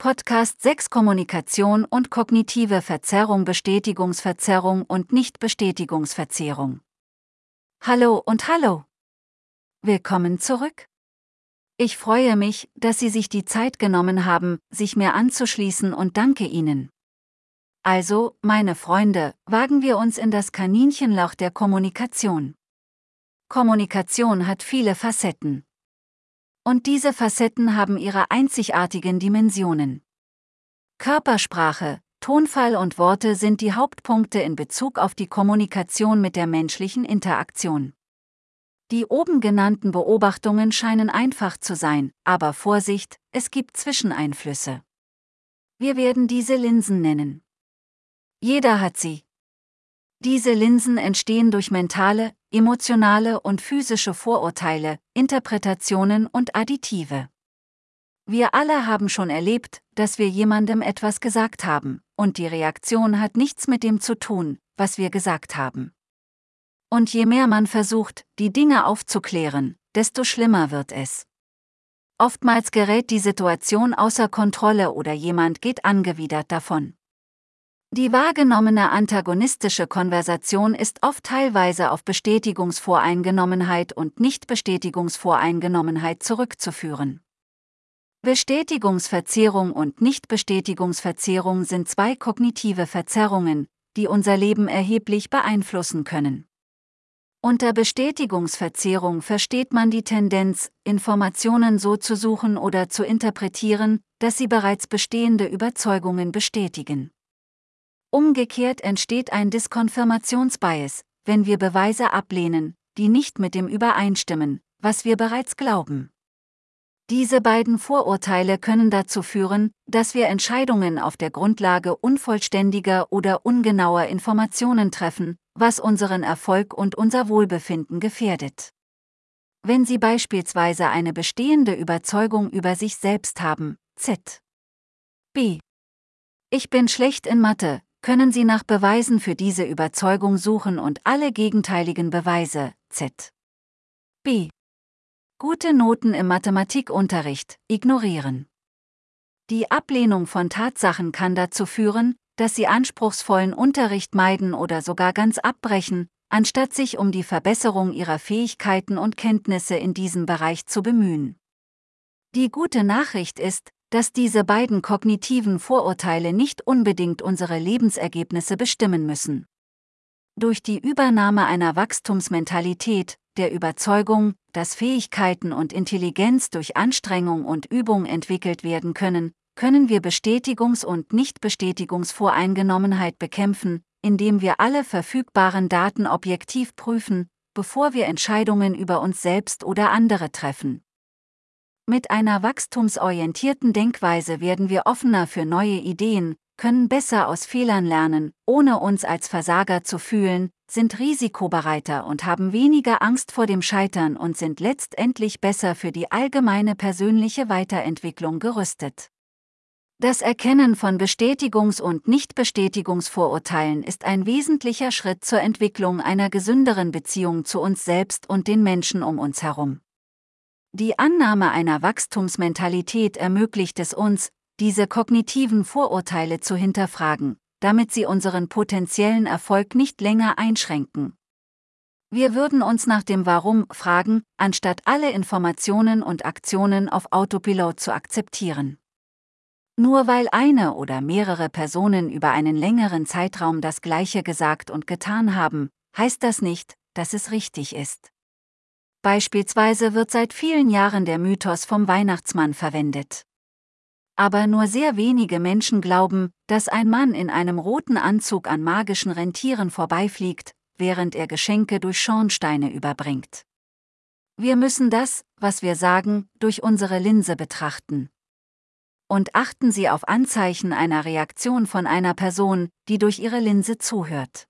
Podcast 6 Kommunikation und kognitive Verzerrung Bestätigungsverzerrung und Nichtbestätigungsverzerrung. Hallo und hallo. Willkommen zurück. Ich freue mich, dass Sie sich die Zeit genommen haben, sich mir anzuschließen und danke Ihnen. Also, meine Freunde, wagen wir uns in das Kaninchenloch der Kommunikation. Kommunikation hat viele Facetten. Und diese Facetten haben ihre einzigartigen Dimensionen. Körpersprache, Tonfall und Worte sind die Hauptpunkte in Bezug auf die Kommunikation mit der menschlichen Interaktion. Die oben genannten Beobachtungen scheinen einfach zu sein, aber Vorsicht, es gibt Zwischeneinflüsse. Wir werden diese Linsen nennen. Jeder hat sie. Diese Linsen entstehen durch mentale, emotionale und physische Vorurteile, Interpretationen und Additive. Wir alle haben schon erlebt, dass wir jemandem etwas gesagt haben, und die Reaktion hat nichts mit dem zu tun, was wir gesagt haben. Und je mehr man versucht, die Dinge aufzuklären, desto schlimmer wird es. Oftmals gerät die Situation außer Kontrolle oder jemand geht angewidert davon. Die wahrgenommene antagonistische Konversation ist oft teilweise auf Bestätigungsvoreingenommenheit und Nichtbestätigungsvoreingenommenheit zurückzuführen. Bestätigungsverzerrung und Nichtbestätigungsverzerrung sind zwei kognitive Verzerrungen, die unser Leben erheblich beeinflussen können. Unter Bestätigungsverzerrung versteht man die Tendenz, Informationen so zu suchen oder zu interpretieren, dass sie bereits bestehende Überzeugungen bestätigen. Umgekehrt entsteht ein Diskonfirmationsbias, wenn wir Beweise ablehnen, die nicht mit dem übereinstimmen, was wir bereits glauben. Diese beiden Vorurteile können dazu führen, dass wir Entscheidungen auf der Grundlage unvollständiger oder ungenauer Informationen treffen, was unseren Erfolg und unser Wohlbefinden gefährdet. Wenn Sie beispielsweise eine bestehende Überzeugung über sich selbst haben, z. b. Ich bin schlecht in Mathe, können Sie nach Beweisen für diese Überzeugung suchen und alle gegenteiligen Beweise, z. b. Gute Noten im Mathematikunterricht, ignorieren. Die Ablehnung von Tatsachen kann dazu führen, dass Sie anspruchsvollen Unterricht meiden oder sogar ganz abbrechen, anstatt sich um die Verbesserung Ihrer Fähigkeiten und Kenntnisse in diesem Bereich zu bemühen. Die gute Nachricht ist, dass diese beiden kognitiven Vorurteile nicht unbedingt unsere Lebensergebnisse bestimmen müssen. Durch die Übernahme einer Wachstumsmentalität, der Überzeugung, dass Fähigkeiten und Intelligenz durch Anstrengung und Übung entwickelt werden können, können wir Bestätigungs- und Nichtbestätigungsvoreingenommenheit bekämpfen, indem wir alle verfügbaren Daten objektiv prüfen, bevor wir Entscheidungen über uns selbst oder andere treffen. Mit einer wachstumsorientierten Denkweise werden wir offener für neue Ideen, können besser aus Fehlern lernen, ohne uns als Versager zu fühlen, sind risikobereiter und haben weniger Angst vor dem Scheitern und sind letztendlich besser für die allgemeine persönliche Weiterentwicklung gerüstet. Das Erkennen von Bestätigungs- und Nichtbestätigungsvorurteilen ist ein wesentlicher Schritt zur Entwicklung einer gesünderen Beziehung zu uns selbst und den Menschen um uns herum. Die Annahme einer Wachstumsmentalität ermöglicht es uns, diese kognitiven Vorurteile zu hinterfragen, damit sie unseren potenziellen Erfolg nicht länger einschränken. Wir würden uns nach dem Warum fragen, anstatt alle Informationen und Aktionen auf Autopilot zu akzeptieren. Nur weil eine oder mehrere Personen über einen längeren Zeitraum das Gleiche gesagt und getan haben, heißt das nicht, dass es richtig ist. Beispielsweise wird seit vielen Jahren der Mythos vom Weihnachtsmann verwendet. Aber nur sehr wenige Menschen glauben, dass ein Mann in einem roten Anzug an magischen Rentieren vorbeifliegt, während er Geschenke durch Schornsteine überbringt. Wir müssen das, was wir sagen, durch unsere Linse betrachten. Und achten Sie auf Anzeichen einer Reaktion von einer Person, die durch ihre Linse zuhört.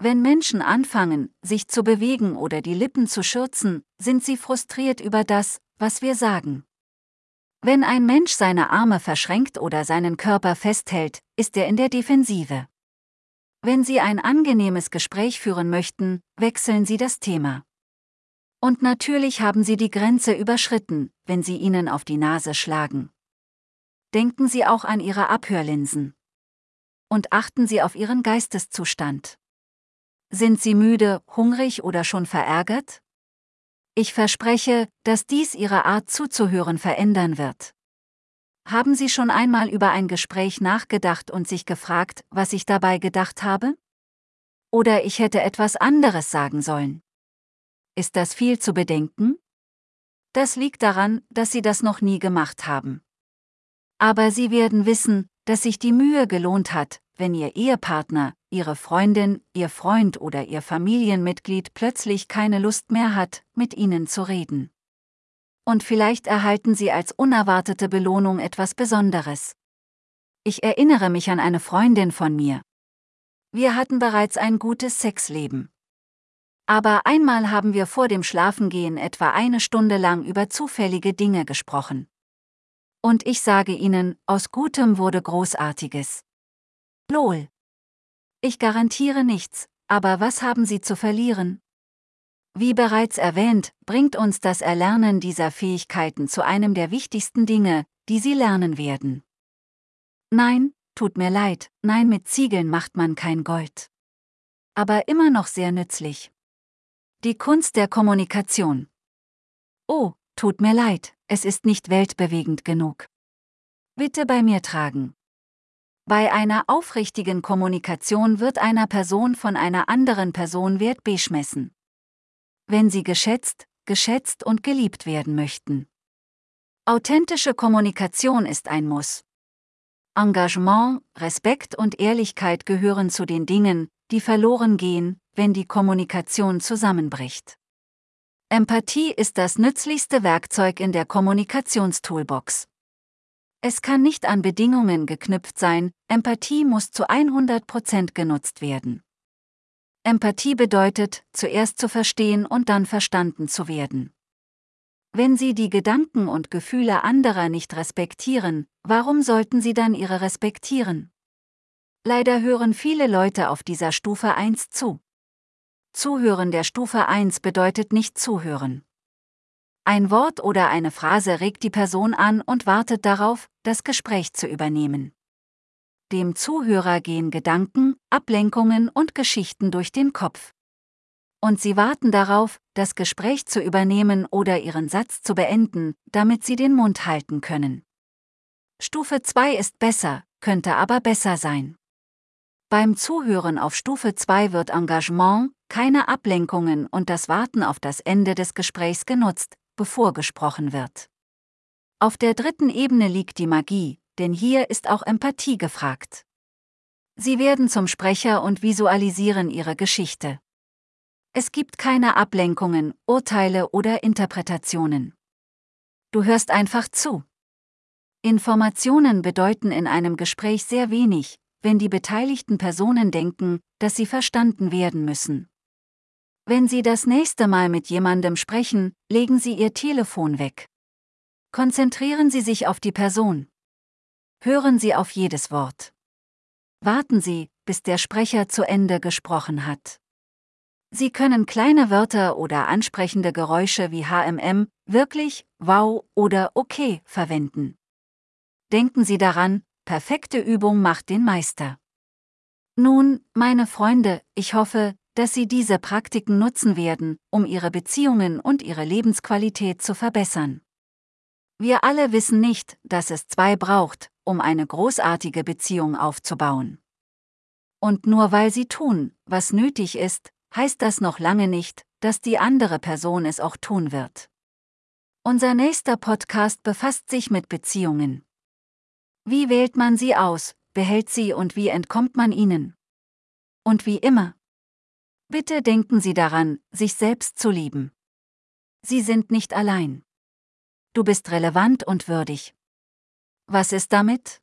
Wenn Menschen anfangen, sich zu bewegen oder die Lippen zu schürzen, sind sie frustriert über das, was wir sagen. Wenn ein Mensch seine Arme verschränkt oder seinen Körper festhält, ist er in der Defensive. Wenn Sie ein angenehmes Gespräch führen möchten, wechseln Sie das Thema. Und natürlich haben Sie die Grenze überschritten, wenn Sie ihnen auf die Nase schlagen. denken Sie auch an Ihre Abhörlinsen. Und achten Sie auf Ihren Geisteszustand. Sind Sie müde, hungrig oder schon verärgert? Ich verspreche, dass dies Ihre Art zuzuhören verändern wird. Haben Sie schon einmal über ein Gespräch nachgedacht und sich gefragt, was ich dabei gedacht habe? Oder ich hätte etwas anderes sagen sollen. Ist das viel zu bedenken? Das liegt daran, dass Sie das noch nie gemacht haben. Aber Sie werden wissen, dass sich die Mühe gelohnt hat, wenn Ihr Ehepartner, Ihre Freundin, Ihr Freund oder Ihr Familienmitglied plötzlich keine Lust mehr hat, mit Ihnen zu reden. Und vielleicht erhalten Sie als unerwartete Belohnung etwas Besonderes. Ich erinnere mich an eine Freundin von mir. Wir hatten bereits ein gutes Sexleben. Aber einmal haben wir vor dem Schlafengehen etwa eine Stunde lang über zufällige Dinge gesprochen. Und ich sage Ihnen, aus Gutem wurde Großartiges. Lol. Ich garantiere nichts, aber was haben Sie zu verlieren? Wie bereits erwähnt, bringt uns das Erlernen dieser Fähigkeiten zu einem der wichtigsten Dinge, die Sie lernen werden. Nein, tut mir leid, nein, mit Ziegeln macht man kein Gold. Aber immer noch sehr nützlich. Die Kunst der Kommunikation. Oh, tut mir leid, es ist nicht weltbewegend genug. Bitte bei mir tragen. Bei einer aufrichtigen Kommunikation wird einer Person von einer anderen Person Wert beschmessen. Wenn sie geschätzt, geschätzt und geliebt werden möchten. Authentische Kommunikation ist ein Muss. Engagement, Respekt und Ehrlichkeit gehören zu den Dingen, die verloren gehen, wenn die Kommunikation zusammenbricht. Empathie ist das nützlichste Werkzeug in der Kommunikationstoolbox. Es kann nicht an Bedingungen geknüpft sein, Empathie muss zu 100% genutzt werden. Empathie bedeutet, zuerst zu verstehen und dann verstanden zu werden. Wenn Sie die Gedanken und Gefühle anderer nicht respektieren, warum sollten Sie dann ihre respektieren? Leider hören viele Leute auf dieser Stufe 1 zu. Zuhören der Stufe 1 bedeutet nicht zuhören. Ein Wort oder eine Phrase regt die Person an und wartet darauf, das Gespräch zu übernehmen. Dem Zuhörer gehen Gedanken, Ablenkungen und Geschichten durch den Kopf und sie warten darauf, das Gespräch zu übernehmen oder ihren Satz zu beenden, damit sie den Mund halten können. Stufe 2 ist besser, könnte aber besser sein. Beim Zuhören auf Stufe 2 wird Engagement, keine Ablenkungen und das Warten auf das Ende des Gesprächs genutzt, bevor gesprochen wird. Auf der dritten Ebene liegt die Magie, denn hier ist auch Empathie gefragt. Sie werden zum Sprecher und visualisieren ihre Geschichte. Es gibt keine Ablenkungen, Urteile oder Interpretationen. Du hörst einfach zu. Informationen bedeuten in einem Gespräch sehr wenig, wenn die beteiligten Personen denken, dass sie verstanden werden müssen. Wenn Sie das nächste Mal mit jemandem sprechen, legen Sie Ihr Telefon weg. Konzentrieren Sie sich auf die Person. Hören Sie auf jedes Wort. Warten Sie, bis der Sprecher zu Ende gesprochen hat. Sie können kleine Wörter oder ansprechende Geräusche wie HMM, wirklich, wow oder okay verwenden. Denken Sie daran, perfekte Übung macht den Meister. Nun, meine Freunde, ich hoffe, dass Sie diese Praktiken nutzen werden, um Ihre Beziehungen und Ihre Lebensqualität zu verbessern. Wir alle wissen nicht, dass es zwei braucht, um eine großartige Beziehung aufzubauen. Und nur weil Sie tun, was nötig ist, heißt das noch lange nicht, dass die andere Person es auch tun wird. Unser nächster Podcast befasst sich mit Beziehungen. Wie wählt man sie aus, behält sie und wie entkommt man ihnen? Und wie immer. Bitte denken Sie daran, sich selbst zu lieben. Sie sind nicht allein. Du bist relevant und würdig. Was ist damit?